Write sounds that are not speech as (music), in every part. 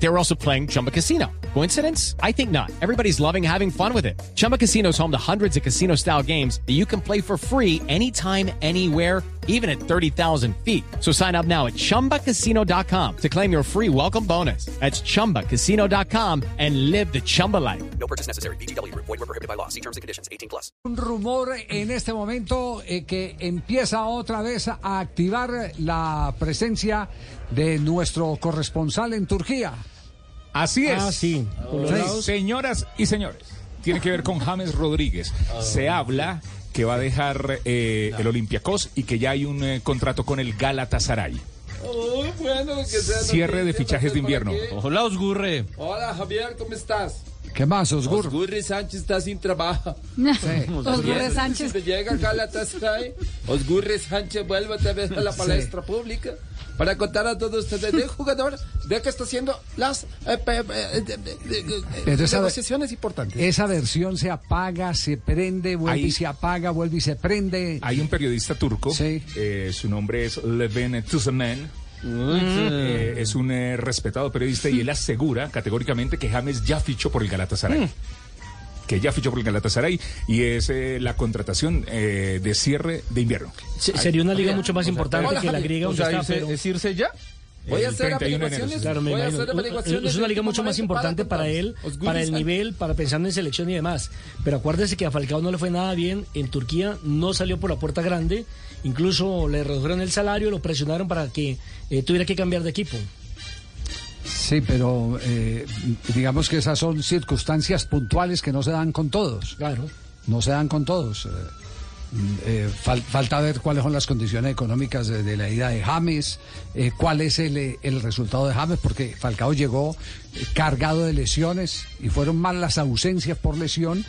They were also playing Chumba Casino. Coincidence? I think not. Everybody's loving having fun with it. Chumba Casino is home to hundreds of casino style games that you can play for free anytime, anywhere, even at 30,000 feet. So sign up now at chumbacasino.com to claim your free welcome bonus. That's chumbacasino.com and live the Chumba life. No purchase necessary. BGW. Void were prohibited by law. See terms and conditions. 18 plus. Un rumor en este momento eh, que empieza otra vez a activar la presencia de nuestro corresponsal en Turquía. Así es. Ah, sí. Señoras y señores, tiene que ver con James Rodríguez. Se habla que va a dejar eh, el Olympiacos y que ya hay un eh, contrato con el Galatasaray. Cierre de fichajes de invierno. Hola, Osgurre. Hola Javier, ¿cómo estás? ¿Qué más, Osgur? Osgurri Sánchez está sin trabajo. (laughs) Sí. Osgurre Sánchez. Si te llega Galatasaray, Osgurri Sánchez vuelve otra vez a la palestra pública para contar a todos ustedes del jugador de que está haciendo las eh, eh, de- de- de- de- esa- negociaciones importantes. Esa versión se apaga, se prende, vuelve Ahí- y se apaga, vuelve y se prende. Hay un periodista turco, Sí. eh, su nombre es Leven Tuzemen. Eh, es un eh, respetado periodista y él asegura categóricamente que James ya fichó por el Galatasaray. Que ya fichó por el Galatasaray y es eh, la contratación eh, de cierre de invierno. Se- Sería una liga mucho más importante que la griega O donde sea, está, pero... ¿Es irse ya? Voy a hacer 31 de enero, averiguaciones. Claro, me voy a hacer averiguaciones. Es una liga mucho más importante para él, para el nivel, para pensando en selección y demás. Pero acuérdese que a Falcao no le fue nada bien. En Turquía no salió por la puerta grande. Incluso le redujeron el salario, lo presionaron para que eh, tuviera que cambiar de equipo. Sí, pero eh, digamos que esas son circunstancias puntuales que no se dan con todos. Claro. no se dan con todos. Eh, eh, fal- falta ver cuáles son las condiciones económicas de, de la ida de James, eh, cuál es el, el resultado de James, porque Falcao llegó cargado de lesiones y fueron más las ausencias por lesión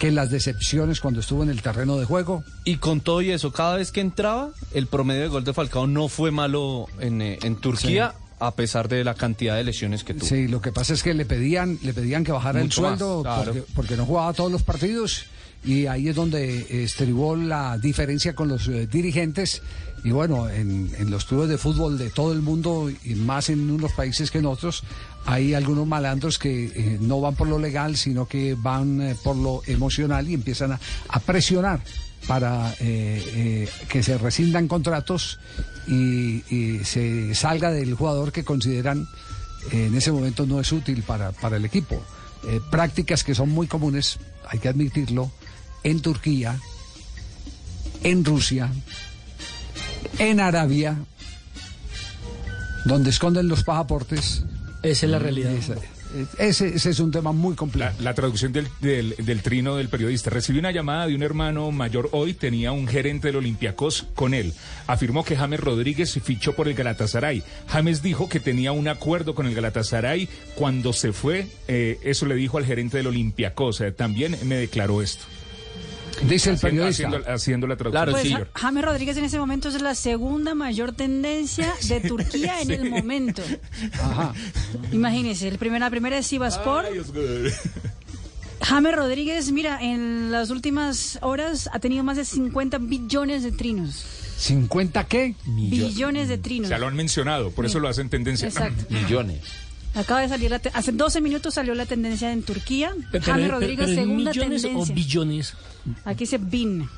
que las decepciones cuando estuvo en el terreno de juego. Y con todo y eso, cada vez que entraba, el promedio de gol de Falcao no fue malo en, en Turquía, a pesar de la cantidad de lesiones que tuvo. Sí, lo que pasa es que le pedían, le pedían que bajara Mucho el más, sueldo claro. porque, porque no jugaba todos los partidos y ahí es donde estribó la diferencia con los eh, dirigentes y bueno, en, en los clubes de fútbol de todo el mundo y más en unos países que en otros, hay algunos malandros que eh, no van por lo legal, sino que van eh, por lo emocional y empiezan a, a presionar para eh, eh, que se rescindan contratos y, y se salga del jugador que consideran eh, en ese momento no es útil para, para el equipo. Eh, prácticas que son muy comunes, hay que admitirlo, en Turquía, en Rusia, en Arabia, donde esconden los pasaportes. Esa es la realidad. Ese, ese- es un tema muy complejo. La, traducción del, del- del trino del periodista. Recibí una llamada de un hermano mayor hoy, tenía un gerente del Olympiacos con él. Afirmó que James Rodríguez fichó por el Galatasaray. James dijo que tenía un acuerdo con el Galatasaray cuando se fue. eh, eso le dijo al gerente del Olympiacos. Eh, también me declaró esto. Dice el Haciendo, periodista. haciendo- haciendo la traducción. Claro, Pues sí. Ja- James Rodríguez en ese momento es la segunda mayor tendencia (laughs) de Turquía en el momento. Ajá. Imagínense, el primer, la primera es Sivaspor. (laughs) James Rodríguez, mira, en las últimas horas ha tenido más de 50 billones de trinos. ¿50 qué? Billones de O trinos. sea, lo han mencionado, por eso lo hacen tendencia. Exacto. (laughs) Millones. Acaba de salir, la te- hace 12 minutos salió la tendencia en Turquía. Pe- pero- James pero- Rodríguez, pero ¿en segunda millones tendencia. o billones? Aquí dice BIN.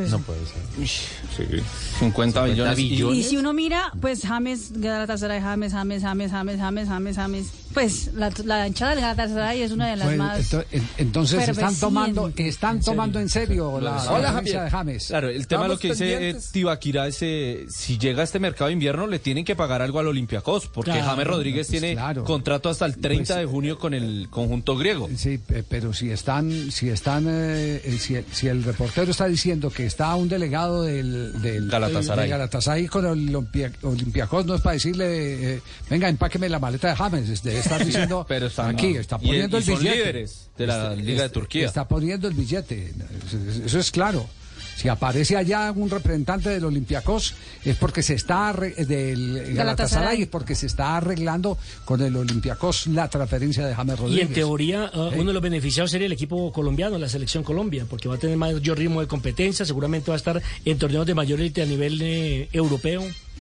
Pues, No puede ser. Sí. 50 billones. y- y si uno mira, pues James, Galatasaray, James, James, James, James, James, James, James. Pues la, la hinchada del Galatasaray es una de las Pues, más... ento- en- entonces están tomando, están tomando en serio la, la Hola, de James. Claro, el tema de lo Estamos que dice eh, pendientes. Tibaquira es eh, si llega a este mercado de invierno le tienen que pagar algo al Olympiacos porque Claro, James Rodríguez pues tiene claro. contrato hasta el 30 Pues- de junio con el conjunto griego. Sí, pe- pero si están, si están, eh, eh, si, el- si el reportero está diciendo que está un delegado del, del Galatasaray. del Galatasaray con el Olimpia- Olympiacos, no es para decirle, eh, venga, empáqueme la maleta de James, es- debe estar diciendo, (laughs) Pero están aquí, está y- poniendo y el son billete. líderes de la Liga de Turquía. Está poniendo el billete, eso es claro. Si aparece allá un representante del Olympiacos es porque se está arre- del Galatasaray, es porque se está arreglando con el Olympiacos la transferencia de James Y Rodríguez. en teoría, uh, uno de los beneficiados sería el equipo colombiano, la selección Colombia, porque va a tener mayor ritmo de competencia, seguramente va a estar en torneos de mayor élite a nivel eh, europeo.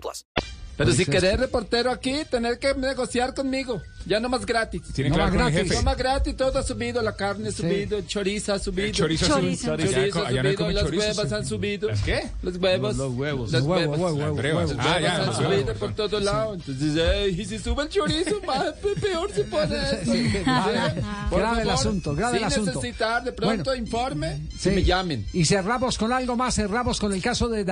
plus. Pero si querés reportero aquí, tener que negociar conmigo. Ya no más gratis. Tiene No más gratis. No más gratis, todo ha subido, la carne ha subido, el chorizo ha subido. El chorizo, Chorizo. Chorizo, co- ha subido, las chorizo, huevas han subido. ¿Las qué? Los huevos. Los huevos. Los Huevo, huevos. Ah, ya, han los subido huevos. por todos lados. Entonces, eh, y si sube el chorizo, (laughs) más pe- peor se pone eso. grave, el asunto, grave el asunto. necesitar de pronto informe, que me llamen. Y cerramos con algo más, cerramos con el caso de